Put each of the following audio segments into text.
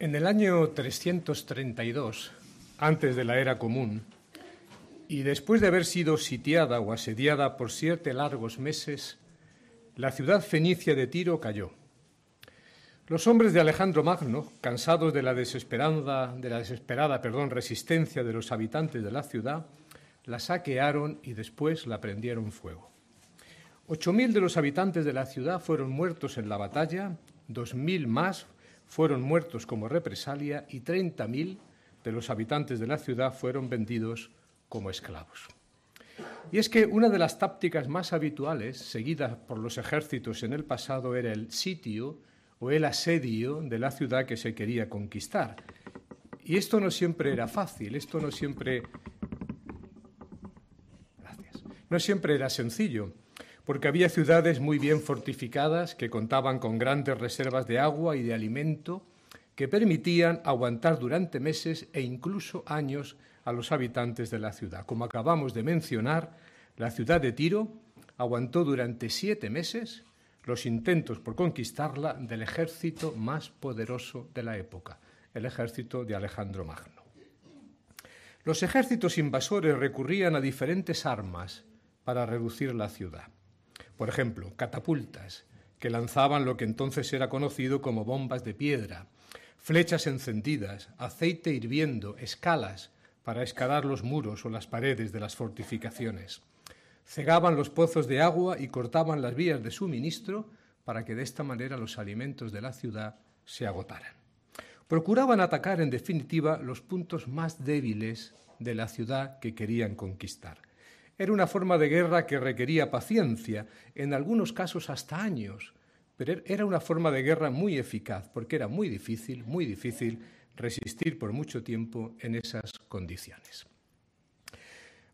En el año 332, antes de la era común, y después de haber sido sitiada o asediada por siete largos meses, la ciudad fenicia de Tiro cayó. Los hombres de Alejandro Magno, cansados de la desesperada, de la desesperada perdón, resistencia de los habitantes de la ciudad, la saquearon y después la prendieron fuego. Ocho mil de los habitantes de la ciudad fueron muertos en la batalla, dos mil más fueron muertos como represalia y 30.000 de los habitantes de la ciudad fueron vendidos como esclavos. Y es que una de las tácticas más habituales seguidas por los ejércitos en el pasado era el sitio o el asedio de la ciudad que se quería conquistar. Y esto no siempre era fácil, esto no siempre Gracias. No siempre era sencillo porque había ciudades muy bien fortificadas que contaban con grandes reservas de agua y de alimento que permitían aguantar durante meses e incluso años a los habitantes de la ciudad. Como acabamos de mencionar, la ciudad de Tiro aguantó durante siete meses los intentos por conquistarla del ejército más poderoso de la época, el ejército de Alejandro Magno. Los ejércitos invasores recurrían a diferentes armas para reducir la ciudad. Por ejemplo, catapultas, que lanzaban lo que entonces era conocido como bombas de piedra, flechas encendidas, aceite hirviendo, escalas para escalar los muros o las paredes de las fortificaciones. Cegaban los pozos de agua y cortaban las vías de suministro para que de esta manera los alimentos de la ciudad se agotaran. Procuraban atacar, en definitiva, los puntos más débiles de la ciudad que querían conquistar. Era una forma de guerra que requería paciencia, en algunos casos hasta años, pero er-, era una forma de guerra muy eficaz, porque era muy difícil, muy difícil resistir por mucho tiempo en esas condiciones.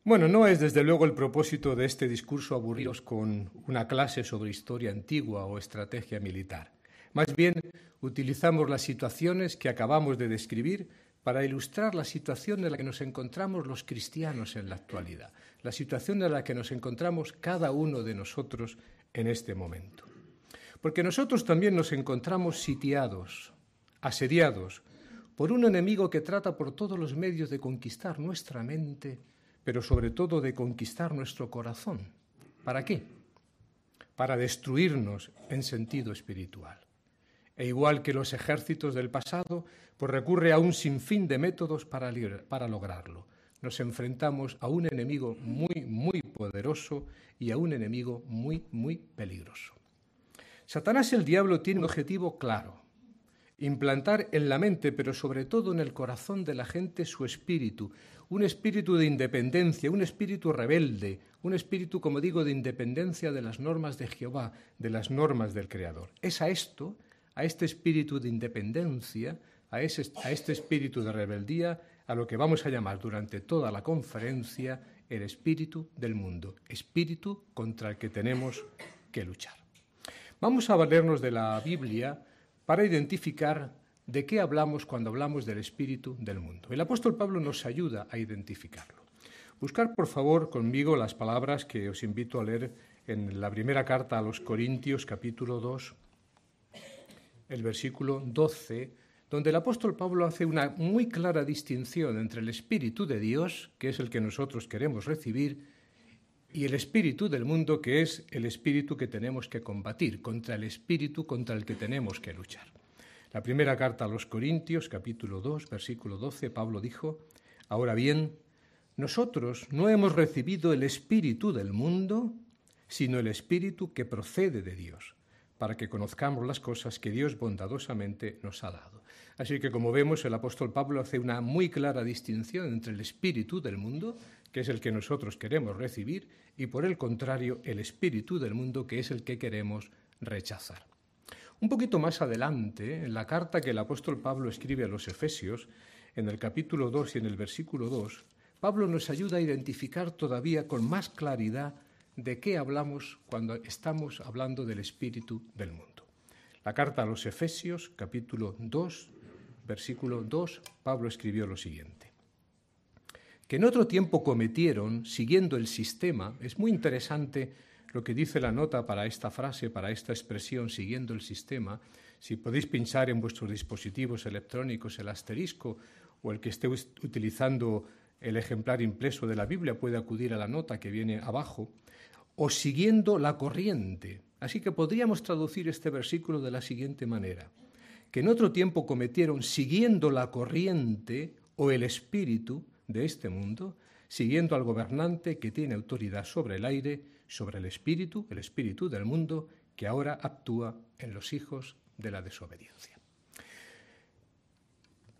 Bueno, no es desde luego el propósito de este discurso aburridos con una clase sobre historia antigua o estrategia militar. Más bien, utilizamos las situaciones que acabamos de describir para ilustrar la situación en la que nos encontramos los cristianos en la actualidad, la situación en la que nos encontramos cada uno de nosotros en este momento. Porque nosotros también nos encontramos sitiados, asediados, por un enemigo que trata por todos los medios de conquistar nuestra mente, pero sobre todo de conquistar nuestro corazón. ¿Para qué? Para destruirnos en sentido espiritual. E igual que los ejércitos del pasado, pues recurre a un sinfín de métodos para, para lograrlo. Nos enfrentamos a un enemigo muy, muy poderoso y a un enemigo muy, muy peligroso. Satanás el diablo tiene un objetivo claro, implantar en la mente, pero sobre todo en el corazón de la gente, su espíritu, un espíritu de independencia, un espíritu rebelde, un espíritu, como digo, de independencia de las normas de Jehová, de las normas del Creador. Es a esto, a este espíritu de independencia, a, este espíritu de rebeldía, a lo que vamos a llamar durante toda la conferencia el espíritu del mundo, espíritu contra el que tenemos que luchar. Vamos a valernos de la Biblia para identificar de qué hablamos cuando hablamos del espíritu del mundo. El apóstol Pablo nos ayuda a identificarlo. Buscar, por favor, conmigo las palabras que os invito a leer en la primera carta a los Corintios, capítulo 2, el versículo 12 donde el apóstol Pablo hace una muy clara distinción entre el Espíritu de Dios, que es el que nosotros queremos recibir, y el espíritu del mundo, que es el espíritu que tenemos que combatir, contra el espíritu contra el que tenemos que luchar. La primera carta a los Corintios, capítulo 2, versículo 12, Pablo dijo, Ahora bien, nosotros no hemos recibido el espíritu del mundo, sino el espíritu que procede de Dios, para que conozcamos las cosas que Dios bondadosamente nos ha dado. Así que, como vemos, el apóstol Pablo hace una muy clara distinción entre el espíritu del mundo, que es el que nosotros queremos recibir, y por el contrario, el espíritu del mundo, que es el que queremos rechazar. Un poquito más adelante, en la carta que el apóstol Pablo escribe a los Efesios, en el capítulo 2 y en el versículo 2, Pablo nos ayuda a identificar todavía con más claridad de qué hablamos cuando estamos hablando del espíritu del mundo. La carta a los Efesios, capítulo 2, versículo 2, Pablo escribió lo siguiente. Que en otro tiempo cometieron, siguiendo el sistema, es muy interesante lo que dice la nota para esta frase, para esta expresión, siguiendo el sistema, si podéis pinchar en vuestros dispositivos electrónicos el asterisco o el que esté utilizando el ejemplar impreso de la Biblia puede acudir a la nota que viene abajo, o siguiendo la corriente. Así que podríamos traducir este versículo de la siguiente manera, que en otro tiempo cometieron siguiendo la corriente o el espíritu de este mundo, siguiendo al gobernante que tiene autoridad sobre el aire, sobre el espíritu, el espíritu del mundo, que ahora actúa en los hijos de la desobediencia.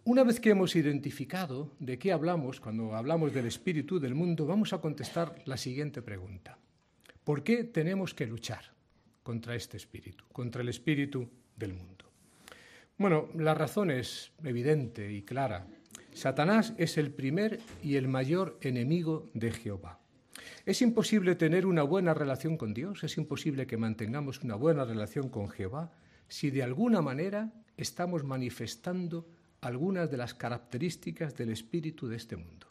Una vez que hemos identificado de qué hablamos cuando hablamos del espíritu del mundo, vamos a contestar la siguiente pregunta. ¿Por qué tenemos que luchar contra este espíritu, contra el espíritu del mundo? Bueno, la razón es evidente y clara. Satanás es el primer y el mayor enemigo de Jehová. Es imposible tener una buena relación con Dios, es imposible que mantengamos una buena relación con Jehová si de alguna manera estamos manifestando algunas de las características del espíritu de este mundo.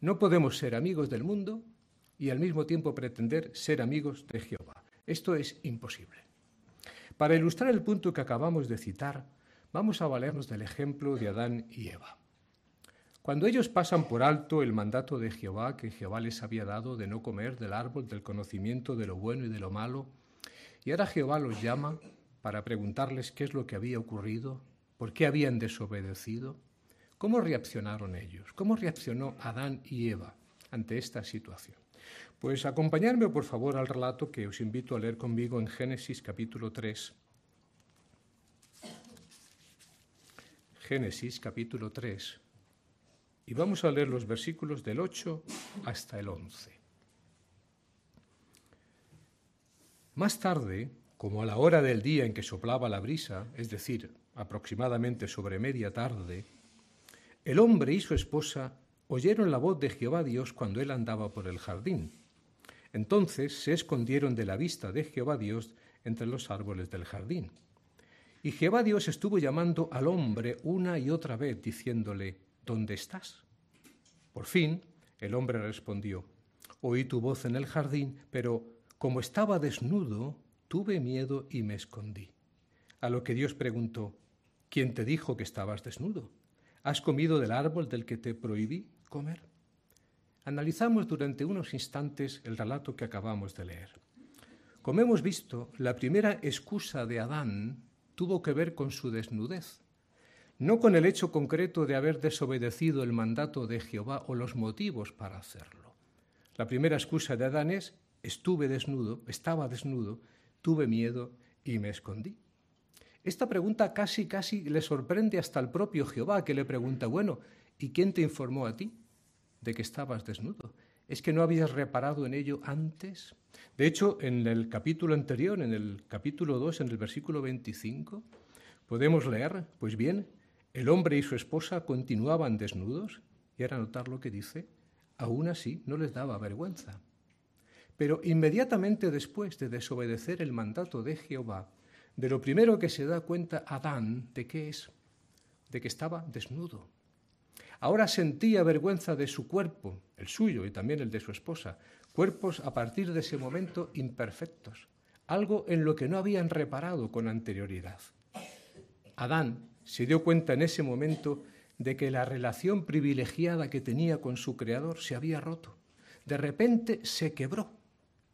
No podemos ser amigos del mundo y al mismo tiempo pretender ser amigos de Jehová. Esto es imposible. Para ilustrar el punto que acabamos de citar, vamos a valernos del ejemplo de Adán y Eva. Cuando ellos pasan por alto el mandato de Jehová que Jehová les había dado de no comer del árbol del conocimiento de lo bueno y de lo malo, y ahora Jehová los llama para preguntarles qué es lo que había ocurrido, por qué habían desobedecido, ¿cómo reaccionaron ellos? ¿Cómo reaccionó Adán y Eva ante esta situación? Pues acompañadme por favor al relato que os invito a leer conmigo en Génesis capítulo 3. Génesis capítulo 3 y vamos a leer los versículos del 8 hasta el 11. Más tarde, como a la hora del día en que soplaba la brisa, es decir, aproximadamente sobre media tarde, el hombre y su esposa oyeron la voz de Jehová Dios cuando él andaba por el jardín. Entonces se escondieron de la vista de Jehová Dios entre los árboles del jardín. Y Jehová Dios estuvo llamando al hombre una y otra vez, diciéndole, ¿dónde estás? Por fin el hombre respondió, oí tu voz en el jardín, pero como estaba desnudo, tuve miedo y me escondí. A lo que Dios preguntó, ¿quién te dijo que estabas desnudo? ¿Has comido del árbol del que te prohibí comer? Analizamos durante unos instantes el relato que acabamos de leer. Como hemos visto, la primera excusa de Adán tuvo que ver con su desnudez no con el hecho concreto de haber desobedecido el mandato de Jehová o los motivos para hacerlo. La primera excusa de Adán es, estuve desnudo, estaba desnudo, tuve miedo y me escondí. Esta pregunta casi, casi le sorprende hasta al propio Jehová, que le pregunta, bueno, ¿y quién te informó a ti de que estabas desnudo? ¿Es que no habías reparado en ello antes? De hecho, en el capítulo anterior, en el capítulo 2, en el versículo 25, podemos leer, pues bien, el hombre y su esposa continuaban desnudos, y ahora notar lo que dice, aún así no les daba vergüenza. Pero inmediatamente después de desobedecer el mandato de Jehová, de lo primero que se da cuenta Adán de qué es, de que estaba desnudo. Ahora sentía vergüenza de su cuerpo, el suyo y también el de su esposa, cuerpos a partir de ese momento imperfectos, algo en lo que no habían reparado con anterioridad. Adán se dio cuenta en ese momento de que la relación privilegiada que tenía con su Creador se había roto. De repente se quebró.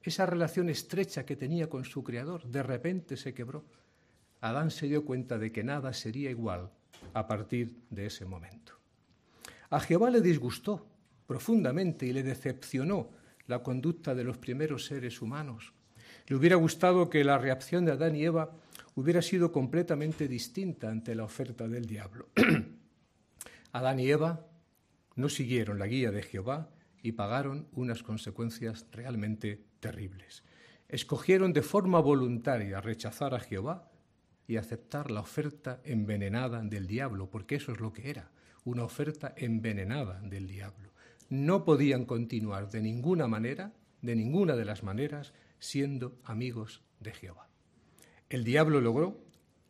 Esa relación estrecha que tenía con su Creador, de repente se quebró. Adán se dio cuenta de que nada sería igual a partir de ese momento. A Jehová le disgustó profundamente y le decepcionó la conducta de los primeros seres humanos. Le hubiera gustado que la reacción de Adán y Eva hubiera sido completamente distinta ante la oferta del diablo. Adán y Eva no siguieron la guía de Jehová y pagaron unas consecuencias realmente terribles. Escogieron de forma voluntaria rechazar a Jehová y aceptar la oferta envenenada del diablo, porque eso es lo que era, una oferta envenenada del diablo. No podían continuar de ninguna manera, de ninguna de las maneras, siendo amigos de Jehová. El diablo logró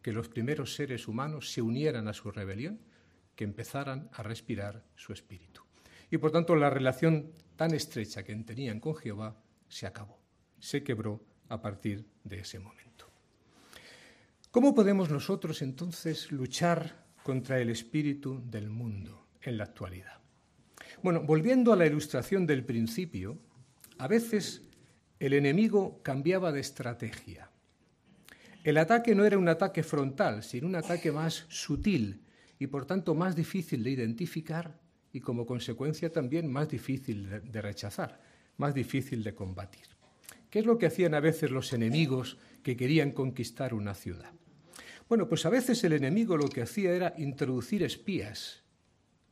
que los primeros seres humanos se unieran a su rebelión, que empezaran a respirar su espíritu. Y por tanto la relación tan estrecha que tenían con Jehová se acabó. se quebró a partir de ese momento. ¿Cómo podemos nosotros entonces luchar contra el espíritu del mundo en la actualidad? Bueno, volviendo a la ilustración del principio, a veces el enemigo cambiaba de estrategia. El ataque no era un ataque frontal, sino un ataque más sutil y por tanto más difícil de identificar y como consecuencia también más difícil de rechazar, más difícil de combatir. ¿Qué es lo que hacían a veces los enemigos que querían conquistar una ciudad? Bueno, pues a veces el enemigo lo que hacía era introducir espías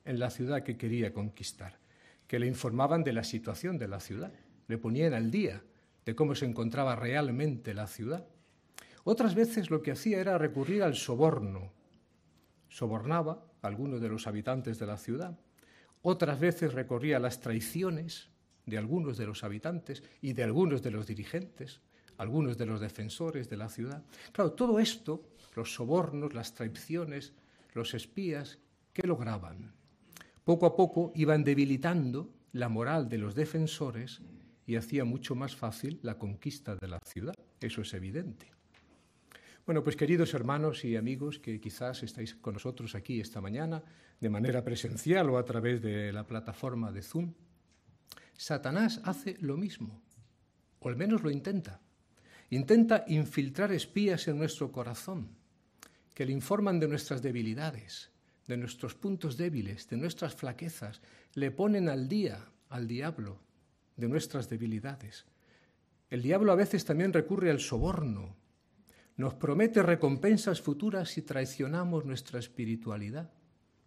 en la ciudad que quería conquistar, que le informaban de la situación de la ciudad, le ponían al día de cómo se encontraba realmente la ciudad. Otras veces lo que hacía era recurrir al soborno. Sobornaba a algunos de los habitantes de la ciudad. Otras veces recorría las traiciones de algunos de los habitantes y de algunos de los dirigentes, algunos de los defensores de la ciudad. Claro, todo esto, los sobornos, las traiciones, los espías, ¿qué lograban? Poco a poco iban debilitando la moral de los defensores y hacía mucho más fácil la conquista de la ciudad. Eso es evidente. Bueno, pues queridos hermanos y amigos que quizás estáis con nosotros aquí esta mañana, de manera presencial o a través de la plataforma de Zoom, Satanás hace lo mismo, o al menos lo intenta. Intenta infiltrar espías en nuestro corazón, que le informan de nuestras debilidades, de nuestros puntos débiles, de nuestras flaquezas, le ponen al día al diablo de nuestras debilidades. El diablo a veces también recurre al soborno, nos promete recompensas futuras si traicionamos nuestra espiritualidad.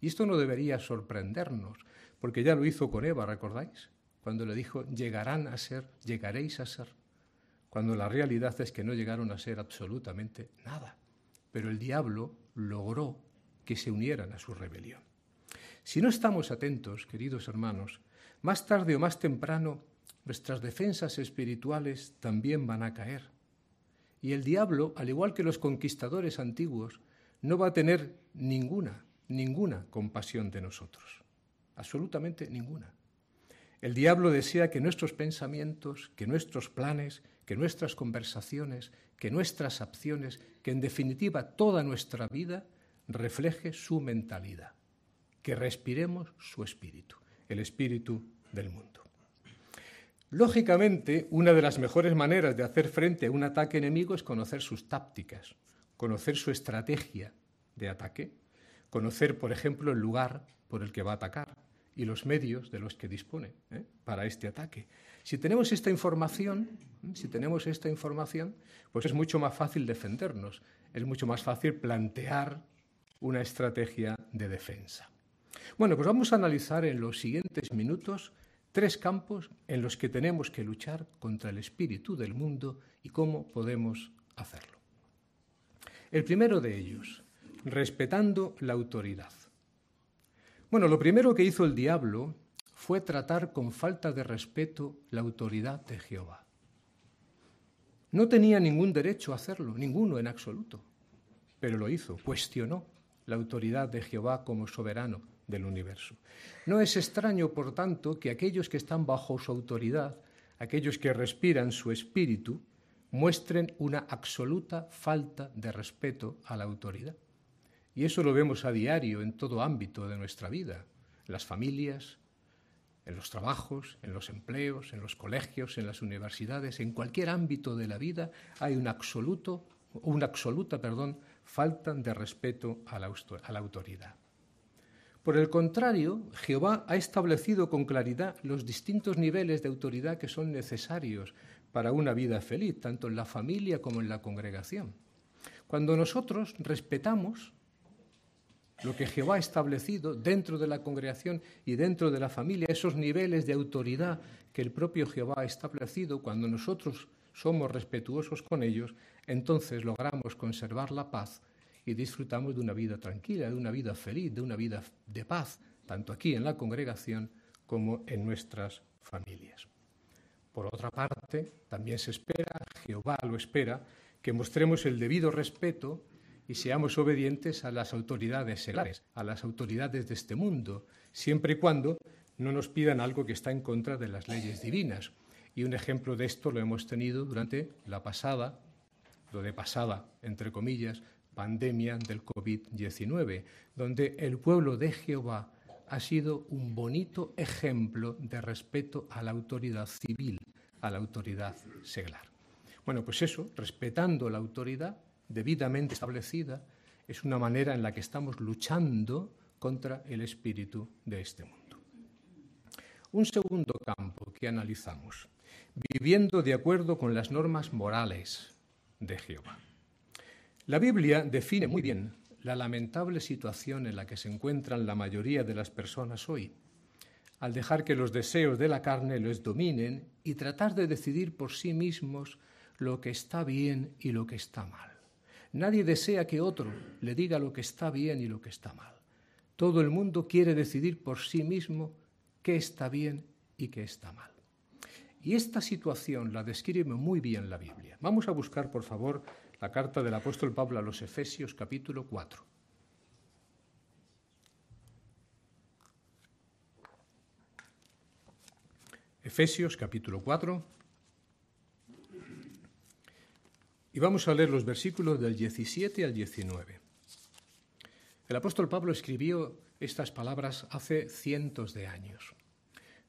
Y esto no debería sorprendernos, porque ya lo hizo con Eva, ¿recordáis? cuando le dijo, llegarán a ser, llegaréis a ser, cuando la realidad es que no llegaron a ser absolutamente nada. Pero el diablo logró que se unieran a su rebelión. Si no estamos atentos, queridos hermanos, más tarde o más temprano nuestras defensas espirituales también van a caer. Y el diablo, al igual que los conquistadores antiguos, no va a tener ninguna, ninguna compasión de nosotros. Absolutamente ninguna. El diablo desea que nuestros pensamientos, que nuestros planes, que nuestras conversaciones, que nuestras acciones, que en definitiva toda nuestra vida refleje su mentalidad, que respiremos su espíritu, el espíritu del mundo. Lógicamente, una de las mejores maneras de hacer frente a un ataque enemigo es conocer sus tácticas, conocer su estrategia de ataque, conocer, por ejemplo, el lugar por el que va a atacar, y los medios de los que dispone ¿eh? para este ataque. Si tenemos esta información, ¿eh? si tenemos esta información, pues es mucho más fácil defendernos, es mucho más fácil plantear una estrategia de defensa. Bueno, pues vamos a analizar en los siguientes minutos tres campos en los que tenemos que luchar contra el espíritu del mundo y cómo podemos hacerlo. El primero de ellos, respetando la autoridad. Bueno, lo primero que hizo el diablo fue tratar con falta de respeto la autoridad de Jehová. No tenía ningún derecho a hacerlo, ninguno en absoluto, pero lo hizo, cuestionó la autoridad de Jehová como soberano del universo. No es extraño, por tanto, que aquellos que están bajo su autoridad, aquellos que respiran su espíritu, muestren una absoluta falta de respeto a la autoridad. Y eso lo vemos a diario en todo ámbito de nuestra vida, en las familias, en los trabajos, en los empleos, en los colegios, en las universidades, en cualquier ámbito de la vida hay un absoluto, una absoluta perdón, falta de respeto a la, a la autoridad. Por el contrario, Jehová ha establecido con claridad los distintos niveles de autoridad que son necesarios para una vida feliz, tanto en la familia como en la congregación. Cuando nosotros respetamos lo que Jehová ha establecido dentro de la congregación y dentro de la familia, esos niveles de autoridad que el propio Jehová ha establecido, cuando nosotros somos respetuosos con ellos, entonces logramos conservar la paz y disfrutamos de una vida tranquila, de una vida feliz, de una vida de paz, tanto aquí en la congregación como en nuestras familias. Por otra parte, también se espera, Jehová lo espera, que mostremos el debido respeto y seamos obedientes a las autoridades seglares, a las autoridades de este mundo, siempre y cuando no nos pidan algo que está en contra de las leyes divinas. Y un ejemplo de esto lo hemos tenido durante la pasada, lo de pasada, entre comillas, pandemia del COVID-19, donde el pueblo de Jehová ha sido un bonito ejemplo de respeto a la autoridad civil, a la autoridad seglar. Bueno, pues eso, respetando la autoridad debidamente establecida, es una manera en la que estamos luchando contra el espíritu de este mundo. Un segundo campo que analizamos, viviendo de acuerdo con las normas morales de Jehová. La Biblia define muy bien la lamentable situación en la que se encuentran la mayoría de las personas hoy, al dejar que los deseos de la carne les dominen y tratar de decidir por sí mismos lo que está bien y lo que está mal. Nadie desea que otro le diga lo que está bien y lo que está mal. Todo el mundo quiere decidir por sí mismo qué está bien y qué está mal. Y esta situación la describe muy bien la Biblia. Vamos a buscar, por favor, la carta del apóstol Pablo a los Efesios capítulo 4. Efesios capítulo 4. Y vamos a leer los versículos del 17 al 19. El apóstol Pablo escribió estas palabras hace cientos de años,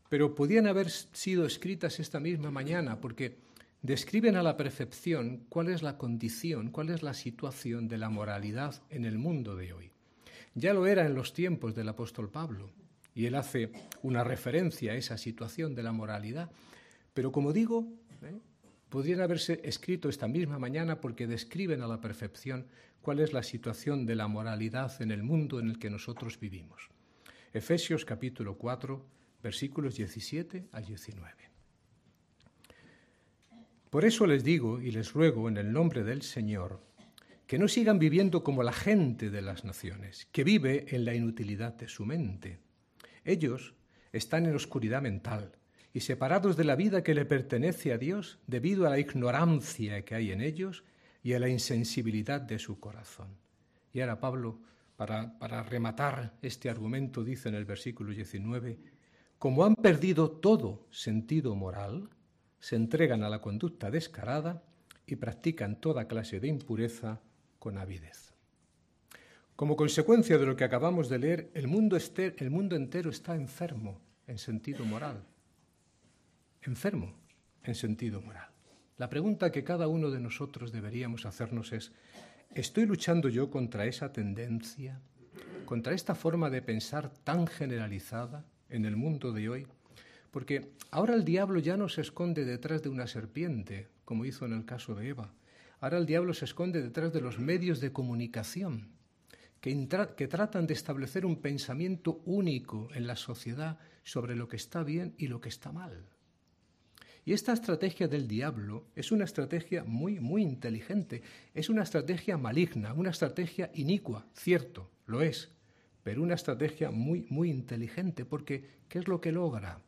pero podían haber sido escritas esta misma mañana porque describen a la perfección cuál es la condición, cuál es la situación de la moralidad en el mundo de hoy. Ya lo era en los tiempos del apóstol Pablo, y él hace una referencia a esa situación de la moralidad, pero como digo, ¿eh? Podrían haberse escrito esta misma mañana porque describen a la perfección cuál es la situación de la moralidad en el mundo en el que nosotros vivimos. Efesios capítulo 4, versículos 17 al 19. Por eso les digo y les ruego en el nombre del Señor que no sigan viviendo como la gente de las naciones, que vive en la inutilidad de su mente. Ellos están en oscuridad mental y separados de la vida que le pertenece a Dios debido a la ignorancia que hay en ellos y a la insensibilidad de su corazón. Y ahora Pablo, para, rematar este argumento, dice en el versículo 19, como han perdido todo sentido moral, se entregan a la conducta descarada y practican toda clase de impureza con avidez. Como consecuencia de lo que acabamos de leer, el mundo entero está enfermo en sentido moral enfermo en sentido moral. La pregunta que cada uno de nosotros deberíamos hacernos es, ¿estoy luchando yo contra esa tendencia, contra esta forma de pensar tan generalizada en el mundo de hoy? Porque ahora el diablo ya no se esconde detrás de una serpiente, como hizo en el caso de Eva. Ahora el diablo se esconde detrás de los medios de comunicación, que, que, tratan de establecer un pensamiento único en la sociedad sobre lo que está bien y lo que está mal. Y esta estrategia del diablo es una estrategia muy, muy inteligente, es una estrategia maligna, una estrategia inicua, cierto, lo es, pero una estrategia muy, muy inteligente, porque ¿qué es lo que logra?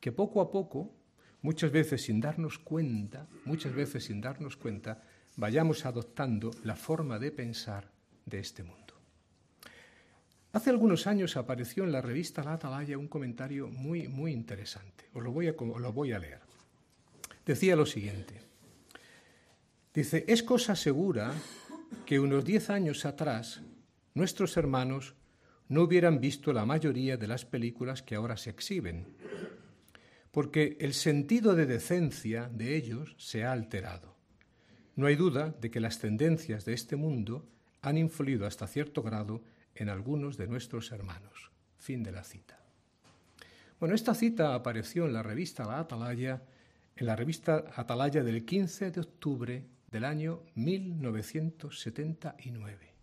Que poco a poco, muchas veces sin darnos cuenta, muchas veces sin darnos cuenta, vayamos adoptando la forma de pensar de este mundo. Hace algunos años apareció en la revista La Atalaya un comentario muy, muy interesante. Os lo voy a, os lo voy a leer decía lo siguiente. Dice, es cosa segura que unos diez años atrás nuestros hermanos no hubieran visto la mayoría de las películas que ahora se exhiben, porque el sentido de decencia de ellos se ha alterado. No hay duda de que las tendencias de este mundo han influido hasta cierto grado en algunos de nuestros hermanos. Fin de la cita. Bueno, esta cita apareció en la revista La Atalaya en la revista Atalaya del 15 de octubre del año 1979.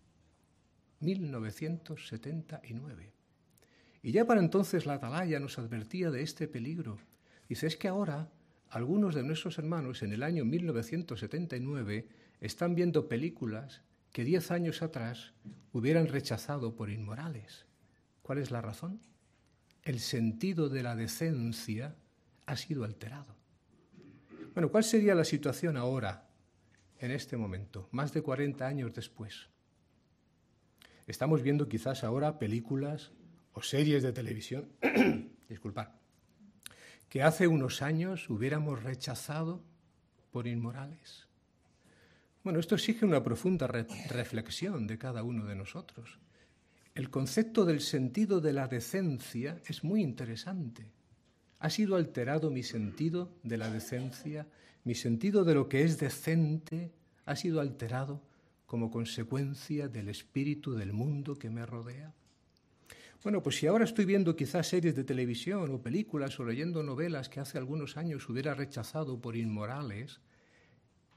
1979. Y ya para entonces la Atalaya nos advertía de este peligro. Dice, es que ahora algunos de nuestros hermanos en el año 1979 están viendo películas que diez años atrás hubieran rechazado por inmorales. ¿Cuál es la razón? El sentido de la decencia ha sido alterado. Bueno, ¿cuál sería la situación ahora, en este momento, más de 40 años después? Estamos viendo quizás ahora películas o series de televisión, disculpad, que hace unos años hubiéramos rechazado por inmorales? Bueno, esto exige una profunda reflexión de cada uno de nosotros. El concepto del sentido de la decencia es muy interesante. Ha sido alterado mi sentido de la decencia, mi sentido de lo que es decente ha sido alterado como consecuencia del espíritu del mundo que me rodea. Bueno, pues si ahora estoy viendo quizás series de televisión o películas o leyendo novelas que hace algunos años hubiera rechazado por inmorales,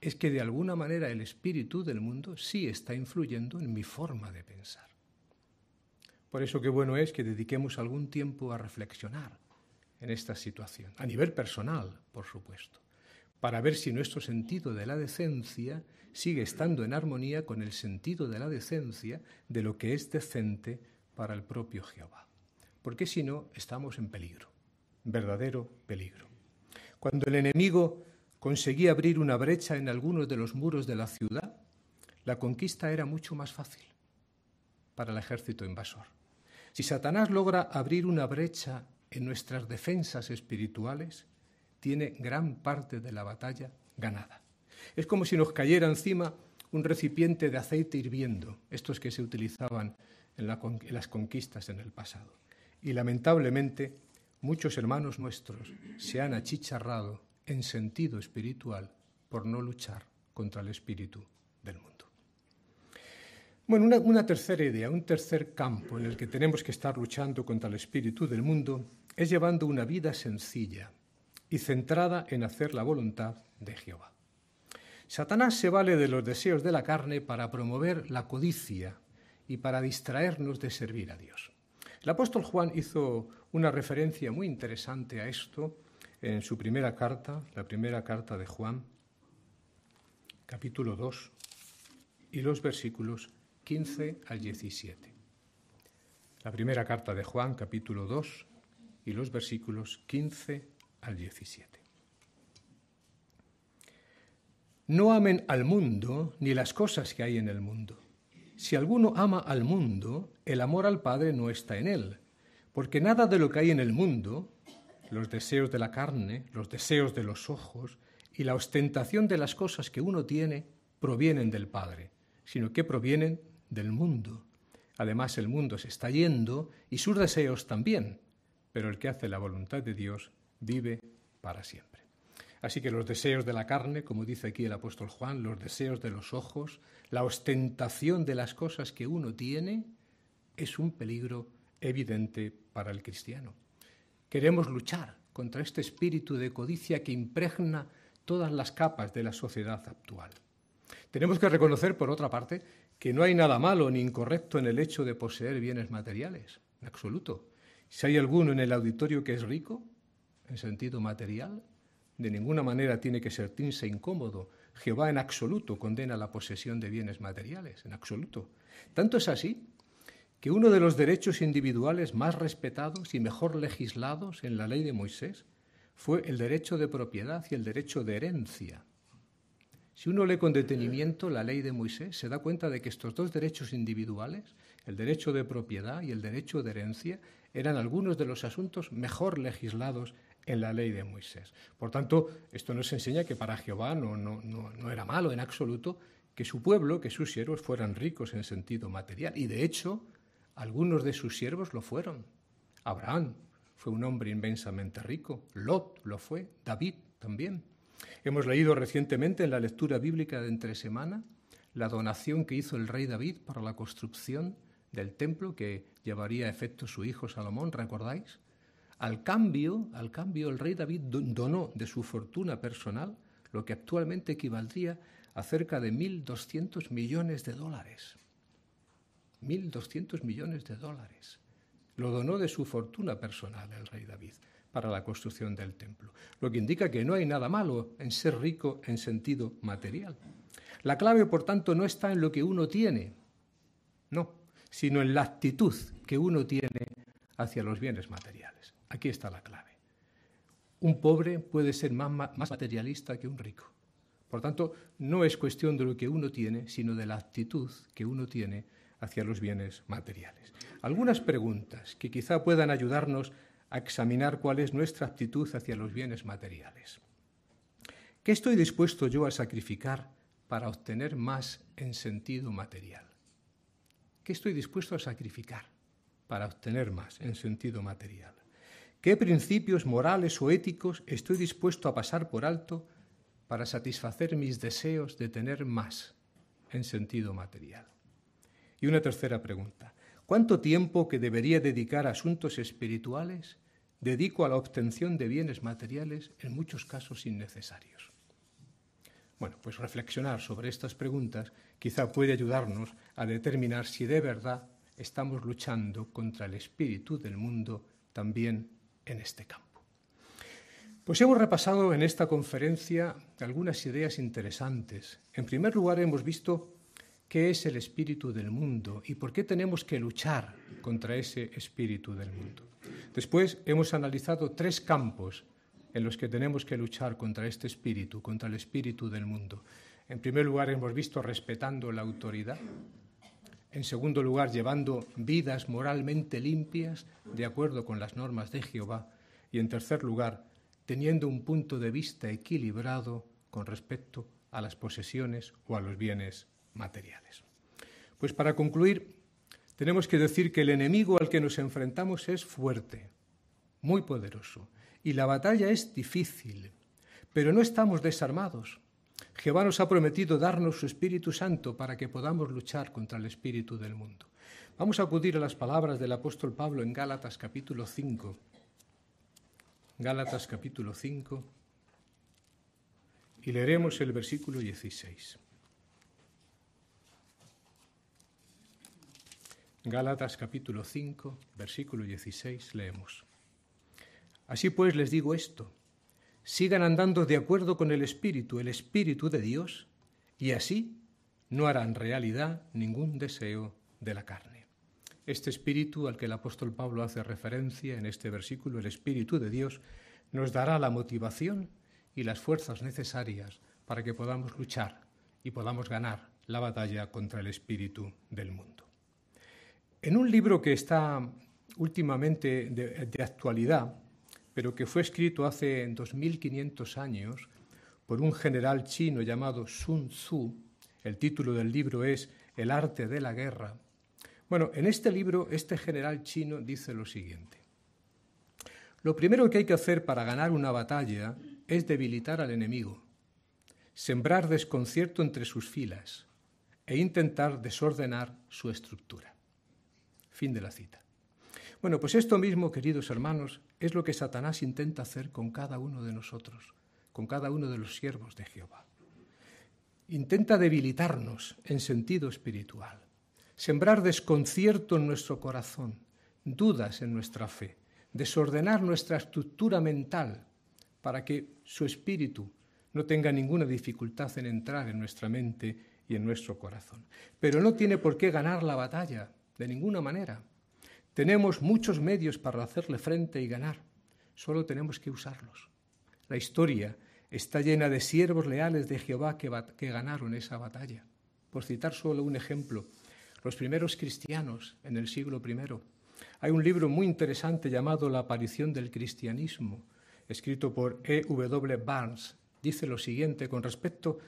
es que de alguna manera el espíritu del mundo sí está influyendo en mi forma de pensar. Por eso qué bueno es que dediquemos algún tiempo a reflexionar en esta situación, a nivel personal, por supuesto, para ver si nuestro sentido de la decencia sigue estando en armonía con el sentido de la decencia de lo que es decente para el propio Jehová. Porque si no, estamos en peligro, verdadero peligro. Cuando el enemigo conseguía abrir una brecha en algunos de los muros de la ciudad, la conquista era mucho más fácil para el ejército invasor. Si Satanás logra abrir una brecha en nuestras defensas espirituales, tiene gran parte de la batalla ganada. Es como si nos cayera encima un recipiente de aceite hirviendo, estos que se utilizaban en, las conquistas en el pasado. Y lamentablemente muchos hermanos nuestros se han achicharrado en sentido espiritual por no luchar contra el espíritu del mundo. Bueno, una, una, tercera idea, un tercer campo en el que tenemos que estar luchando contra el espíritu del mundo es llevando una vida sencilla y centrada en hacer la voluntad de Jehová. Satanás se vale de los deseos de la carne para promover la codicia y para distraernos de servir a Dios. El apóstol Juan hizo una referencia muy interesante a esto en su primera carta, la primera carta de Juan, capítulo 2, y los versículos 15 al 17. La primera carta de Juan, capítulo 2, y los versículos 15 al 17. No amen al mundo ni las cosas que hay en el mundo. Si alguno ama al mundo, el amor al Padre no está en él, porque nada de lo que hay en el mundo, los deseos de la carne, los deseos de los ojos y la ostentación de las cosas que uno tiene provienen del Padre, sino que provienen del mundo. Además, el mundo se está yendo y sus deseos también, pero el que hace la voluntad de Dios vive para siempre. Así que los deseos de la carne, como dice aquí el apóstol Juan, los deseos de los ojos, la ostentación de las cosas que uno tiene, es un peligro evidente para el cristiano. Queremos luchar contra este espíritu de codicia que impregna todas las capas de la sociedad actual. Tenemos que reconocer, por otra parte, que no hay nada malo ni incorrecto en el hecho de poseer bienes materiales, en absoluto. Si hay alguno en el auditorio que es rico, en sentido material, de ninguna manera tiene que sentirse incómodo. Jehová en absoluto condena la posesión de bienes materiales, en absoluto. Tanto es así que uno de los derechos individuales más respetados y mejor legislados en la ley de Moisés fue el derecho de propiedad y el derecho de herencia. Si uno lee con detenimiento la ley de Moisés, se da cuenta de que estos dos derechos individuales, el derecho de propiedad y el derecho de herencia, eran algunos de los asuntos mejor legislados en la ley de Moisés. Por tanto, esto nos enseña que para Jehová no, no, no, era malo en absoluto que su pueblo, que sus siervos fueran ricos en sentido material. Y de hecho, algunos de sus siervos lo fueron. Abraham fue un hombre inmensamente rico, Lot lo fue, David también. Hemos leído recientemente en la lectura bíblica de entre semana la donación que hizo el rey David para la construcción del templo que llevaría a efecto su hijo Salomón, ¿recordáis? Al cambio, al cambio el rey David donó de su fortuna personal lo que actualmente equivaldría a cerca de 1.200 millones de dólares. 1.200 millones de dólares. Lo donó de su fortuna personal el rey David para la construcción del templo, lo que indica que no hay nada malo en ser rico en sentido material. La clave, por tanto, no está en lo que uno tiene, no, sino en la actitud que uno tiene hacia los bienes materiales. Aquí está la clave. Un pobre puede ser más, más materialista que un rico. Por tanto, no es cuestión de lo que uno tiene, sino de la actitud que uno tiene hacia los bienes materiales. Algunas preguntas que quizá puedan ayudarnos a examinar cuál es nuestra actitud hacia los bienes materiales. ¿Qué estoy dispuesto yo a sacrificar para obtener más en sentido material? ¿Qué estoy dispuesto a sacrificar para obtener más en sentido material? ¿Qué principios morales o éticos estoy dispuesto a pasar por alto para satisfacer mis deseos de tener más en sentido material? Y una tercera pregunta. ¿Cuánto tiempo que debería dedicar a asuntos espirituales dedico a la obtención de bienes materiales, en muchos casos innecesarios? Bueno, pues reflexionar sobre estas preguntas quizá puede ayudarnos a determinar si de verdad estamos luchando contra el espíritu del mundo también en este campo. Pues hemos repasado en esta conferencia algunas ideas interesantes. En primer lugar, hemos visto qué es el espíritu del mundo y por qué tenemos que luchar contra ese espíritu del mundo. Después hemos analizado tres campos en los que tenemos que luchar contra este espíritu, contra el espíritu del mundo. En primer lugar, hemos visto respetando la autoridad. En segundo lugar, llevando vidas moralmente limpias de acuerdo con las normas de Jehová. Y en tercer lugar, teniendo un punto de vista equilibrado con respecto a las posesiones o a los bienes materiales. Pues para concluir, tenemos que decir que el enemigo al que nos enfrentamos es fuerte, muy poderoso, y la batalla es difícil, pero no estamos desarmados. Jehová nos ha prometido darnos su Espíritu Santo para que podamos luchar contra el espíritu del mundo. Vamos a acudir a las palabras del apóstol Pablo en Gálatas capítulo 5. Gálatas capítulo 5 y leeremos el versículo 16. Gálatas capítulo 5, versículo 16 leemos. Así pues les digo esto, sigan andando de acuerdo con el Espíritu, el Espíritu de Dios, y así no harán realidad ningún deseo de la carne. Este Espíritu al que el apóstol Pablo hace referencia en este versículo, el Espíritu de Dios, nos dará la motivación y las fuerzas necesarias para que podamos luchar y podamos ganar la batalla contra el espíritu del mundo. En un libro que está últimamente de, de actualidad, pero que fue escrito hace 2500 años por un general chino llamado Sun Tzu. El título del libro es El arte de la guerra. Bueno, en este libro este general chino dice lo siguiente. Lo primero que hay que hacer para ganar una batalla es debilitar al enemigo, sembrar desconcierto entre sus filas e intentar desordenar su estructura. Fin de la cita. Bueno, pues esto mismo, queridos hermanos, es lo que Satanás intenta hacer con cada uno de nosotros, con cada uno de los siervos de Jehová. Intenta debilitarnos en sentido espiritual, sembrar desconcierto en nuestro corazón, dudas en nuestra fe, desordenar nuestra estructura mental para que su espíritu no tenga ninguna dificultad en entrar en nuestra mente y en nuestro corazón. Pero no tiene por qué ganar la batalla, de ninguna manera. Tenemos muchos medios para hacerle frente y ganar, solo tenemos que usarlos. La historia está llena de siervos leales de Jehová que, ganaron esa batalla. Por citar solo un ejemplo, los primeros cristianos en el siglo I. Hay un libro muy interesante llamado La aparición del cristianismo, escrito por E. W. Barnes. Dice lo siguiente con respecto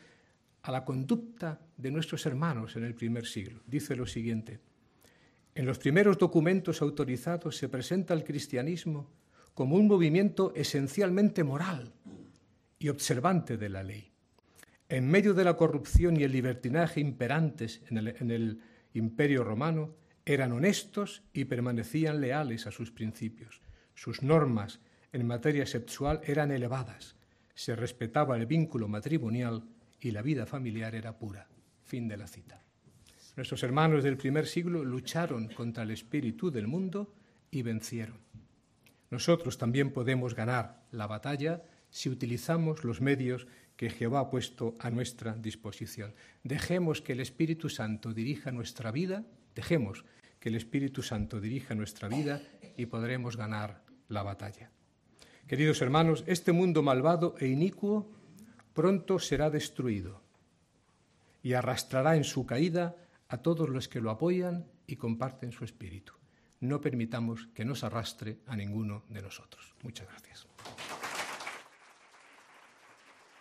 a la conducta de nuestros hermanos en el primer siglo. Dice lo siguiente. En los primeros documentos autorizados se presenta el cristianismo como un movimiento esencialmente moral y observante de la ley. En medio de la corrupción y el libertinaje imperantes en el, en el imperio romano, eran honestos y permanecían leales a sus principios. Sus normas en materia sexual eran elevadas, se respetaba el vínculo matrimonial y la vida familiar era pura. Fin de la cita. Nuestros hermanos del primer siglo lucharon contra el espíritu del mundo y vencieron. Nosotros también podemos ganar la batalla si utilizamos los medios que Jehová ha puesto a nuestra disposición. Dejemos que el Espíritu Santo dirija nuestra vida, dejemos que el Espíritu Santo dirija nuestra vida y podremos ganar la batalla. Queridos hermanos, este mundo malvado e inicuo pronto será destruido y arrastrará en su caída a todos los que lo apoyan y comparten su espíritu. no permitamos que nos arrastre a ninguno de nosotros. Muchas gracias.